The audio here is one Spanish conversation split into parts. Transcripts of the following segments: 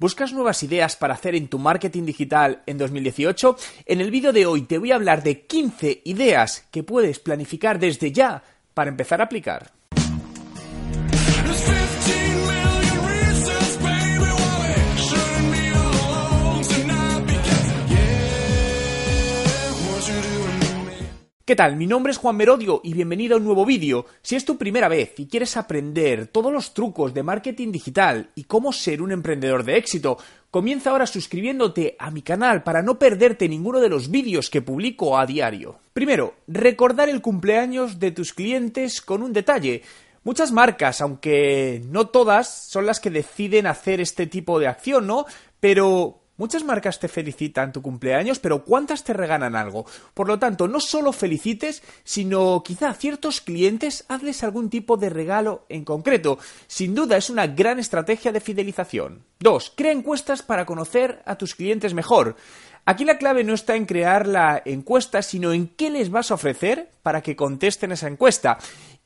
¿Buscas nuevas ideas para hacer en tu marketing digital en 2018? En el vídeo de hoy te voy a hablar de 15 ideas que puedes planificar desde ya para empezar a aplicar. ¿Qué tal? Mi nombre es Juan Merodio y bienvenido a un nuevo vídeo. Si es tu primera vez y quieres aprender todos los trucos de marketing digital y cómo ser un emprendedor de éxito, comienza ahora suscribiéndote a mi canal para no perderte ninguno de los vídeos que publico a diario. Primero, recordar el cumpleaños de tus clientes con un detalle. Muchas marcas, aunque no todas, son las que deciden hacer este tipo de acción, ¿no? Pero Muchas marcas te felicitan tu cumpleaños, pero ¿cuántas te regalan algo? Por lo tanto, no solo felicites, sino quizá a ciertos clientes hazles algún tipo de regalo en concreto. Sin duda es una gran estrategia de fidelización. 2. Crea encuestas para conocer a tus clientes mejor. Aquí la clave no está en crear la encuesta, sino en qué les vas a ofrecer para que contesten esa encuesta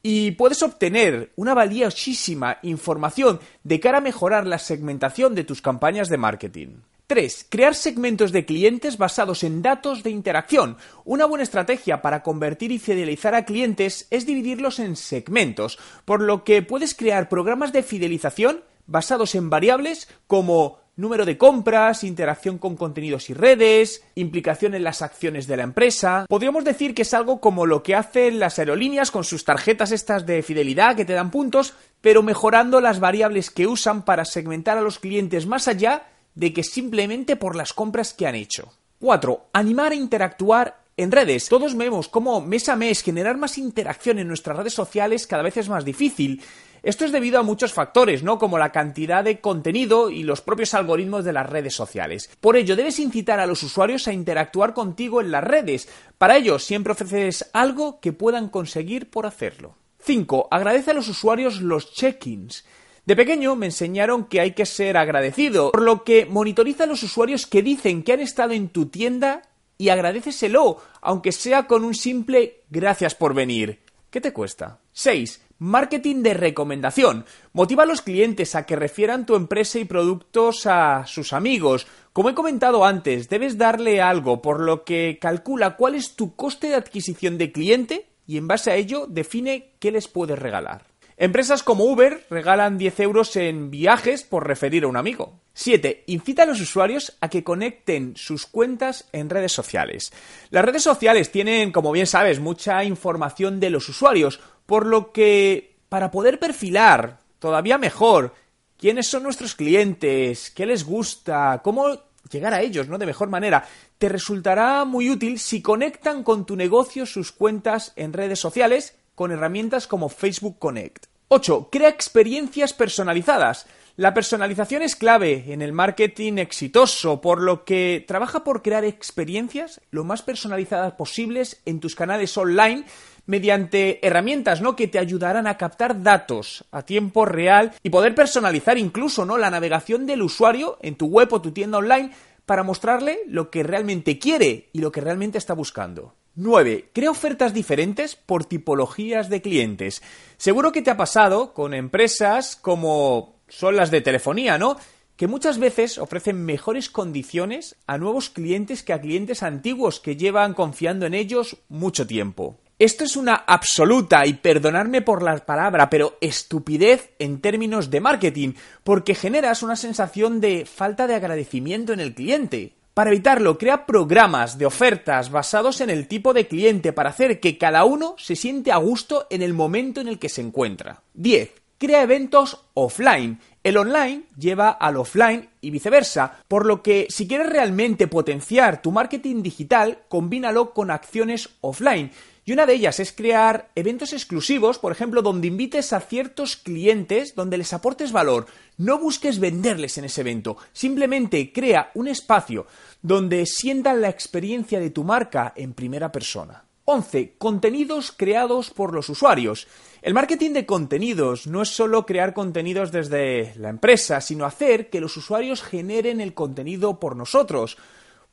y puedes obtener una valiosísima información de cara a mejorar la segmentación de tus campañas de marketing. 3. Crear segmentos de clientes basados en datos de interacción. Una buena estrategia para convertir y fidelizar a clientes es dividirlos en segmentos, por lo que puedes crear programas de fidelización basados en variables como número de compras, interacción con contenidos y redes, implicación en las acciones de la empresa. Podríamos decir que es algo como lo que hacen las aerolíneas con sus tarjetas estas de fidelidad que te dan puntos, pero mejorando las variables que usan para segmentar a los clientes más allá de que simplemente por las compras que han hecho. 4. Animar a interactuar en redes. Todos vemos cómo mes a mes generar más interacción en nuestras redes sociales cada vez es más difícil. Esto es debido a muchos factores, ¿no? Como la cantidad de contenido y los propios algoritmos de las redes sociales. Por ello, debes incitar a los usuarios a interactuar contigo en las redes. Para ello, siempre ofreces algo que puedan conseguir por hacerlo. 5. Agradece a los usuarios los check-ins. De pequeño me enseñaron que hay que ser agradecido, por lo que monitoriza a los usuarios que dicen que han estado en tu tienda y agradeceselo, aunque sea con un simple gracias por venir. ¿Qué te cuesta? 6. Marketing de recomendación. Motiva a los clientes a que refieran tu empresa y productos a sus amigos. Como he comentado antes, debes darle algo, por lo que calcula cuál es tu coste de adquisición de cliente y en base a ello define qué les puedes regalar. Empresas como Uber regalan 10 euros en viajes por referir a un amigo. 7. Incita a los usuarios a que conecten sus cuentas en redes sociales. Las redes sociales tienen, como bien sabes, mucha información de los usuarios, por lo que para poder perfilar todavía mejor quiénes son nuestros clientes, qué les gusta, cómo llegar a ellos, ¿no? De mejor manera, te resultará muy útil si conectan con tu negocio sus cuentas en redes sociales con herramientas como Facebook Connect. 8. Crea experiencias personalizadas. La personalización es clave en el marketing exitoso, por lo que trabaja por crear experiencias lo más personalizadas posibles en tus canales online mediante herramientas ¿no? que te ayudarán a captar datos a tiempo real y poder personalizar incluso ¿no? la navegación del usuario en tu web o tu tienda online para mostrarle lo que realmente quiere y lo que realmente está buscando. 9. Crea ofertas diferentes por tipologías de clientes. Seguro que te ha pasado con empresas como son las de telefonía, ¿no? Que muchas veces ofrecen mejores condiciones a nuevos clientes que a clientes antiguos que llevan confiando en ellos mucho tiempo. Esto es una absoluta, y perdonadme por la palabra, pero estupidez en términos de marketing, porque generas una sensación de falta de agradecimiento en el cliente. Para evitarlo, crea programas de ofertas basados en el tipo de cliente para hacer que cada uno se siente a gusto en el momento en el que se encuentra. 10. Crea eventos offline. El online lleva al offline y viceversa, por lo que si quieres realmente potenciar tu marketing digital, combínalo con acciones offline. Y una de ellas es crear eventos exclusivos, por ejemplo, donde invites a ciertos clientes, donde les aportes valor. No busques venderles en ese evento, simplemente crea un espacio donde sientan la experiencia de tu marca en primera persona. 11. Contenidos creados por los usuarios. El marketing de contenidos no es solo crear contenidos desde la empresa, sino hacer que los usuarios generen el contenido por nosotros.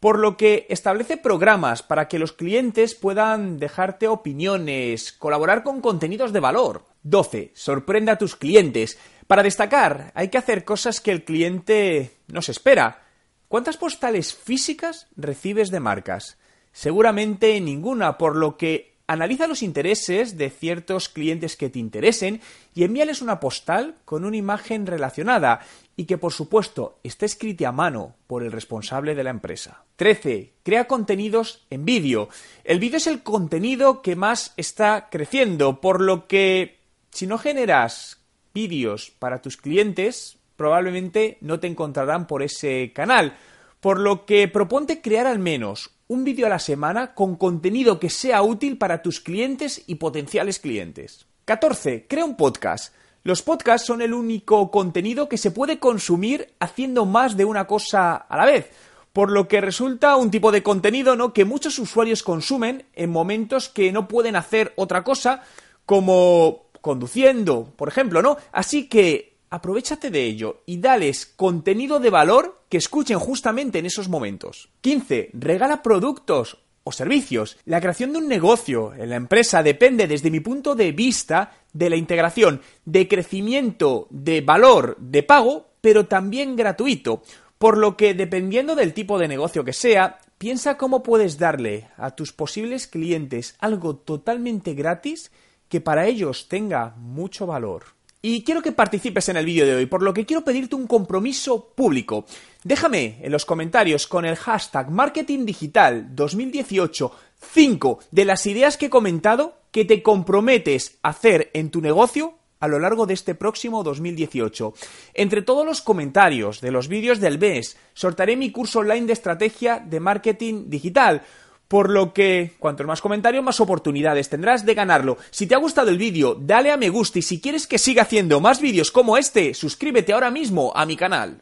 Por lo que establece programas para que los clientes puedan dejarte opiniones, colaborar con contenidos de valor. 12. Sorprende a tus clientes. Para destacar, hay que hacer cosas que el cliente no se espera. ¿Cuántas postales físicas recibes de marcas? Seguramente ninguna, por lo que analiza los intereses de ciertos clientes que te interesen y envíales una postal con una imagen relacionada y que por supuesto esté escrita a mano por el responsable de la empresa. 13. Crea contenidos en vídeo. El vídeo es el contenido que más está creciendo, por lo que si no generas vídeos para tus clientes, probablemente no te encontrarán por ese canal. Por lo que proponte crear al menos un vídeo a la semana con contenido que sea útil para tus clientes y potenciales clientes. 14. Crea un podcast. Los podcasts son el único contenido que se puede consumir haciendo más de una cosa a la vez, por lo que resulta un tipo de contenido ¿no? que muchos usuarios consumen en momentos que no pueden hacer otra cosa, como conduciendo, por ejemplo, ¿no? Así que aprovechate de ello y dales contenido de valor que escuchen justamente en esos momentos. 15. Regala productos o servicios. La creación de un negocio en la empresa depende, desde mi punto de vista, de la integración de crecimiento de valor de pago, pero también gratuito. Por lo que, dependiendo del tipo de negocio que sea, piensa cómo puedes darle a tus posibles clientes algo totalmente gratis que para ellos tenga mucho valor. Y quiero que participes en el vídeo de hoy, por lo que quiero pedirte un compromiso público. Déjame en los comentarios con el hashtag Marketing Digital 2018 5 de las ideas que he comentado que te comprometes a hacer en tu negocio a lo largo de este próximo 2018. Entre todos los comentarios de los vídeos del mes, sortaré mi curso online de estrategia de marketing digital por lo que, cuantos más comentarios, más oportunidades tendrás de ganarlo. Si te ha gustado el vídeo, dale a me gusta y si quieres que siga haciendo más vídeos como este, suscríbete ahora mismo a mi canal.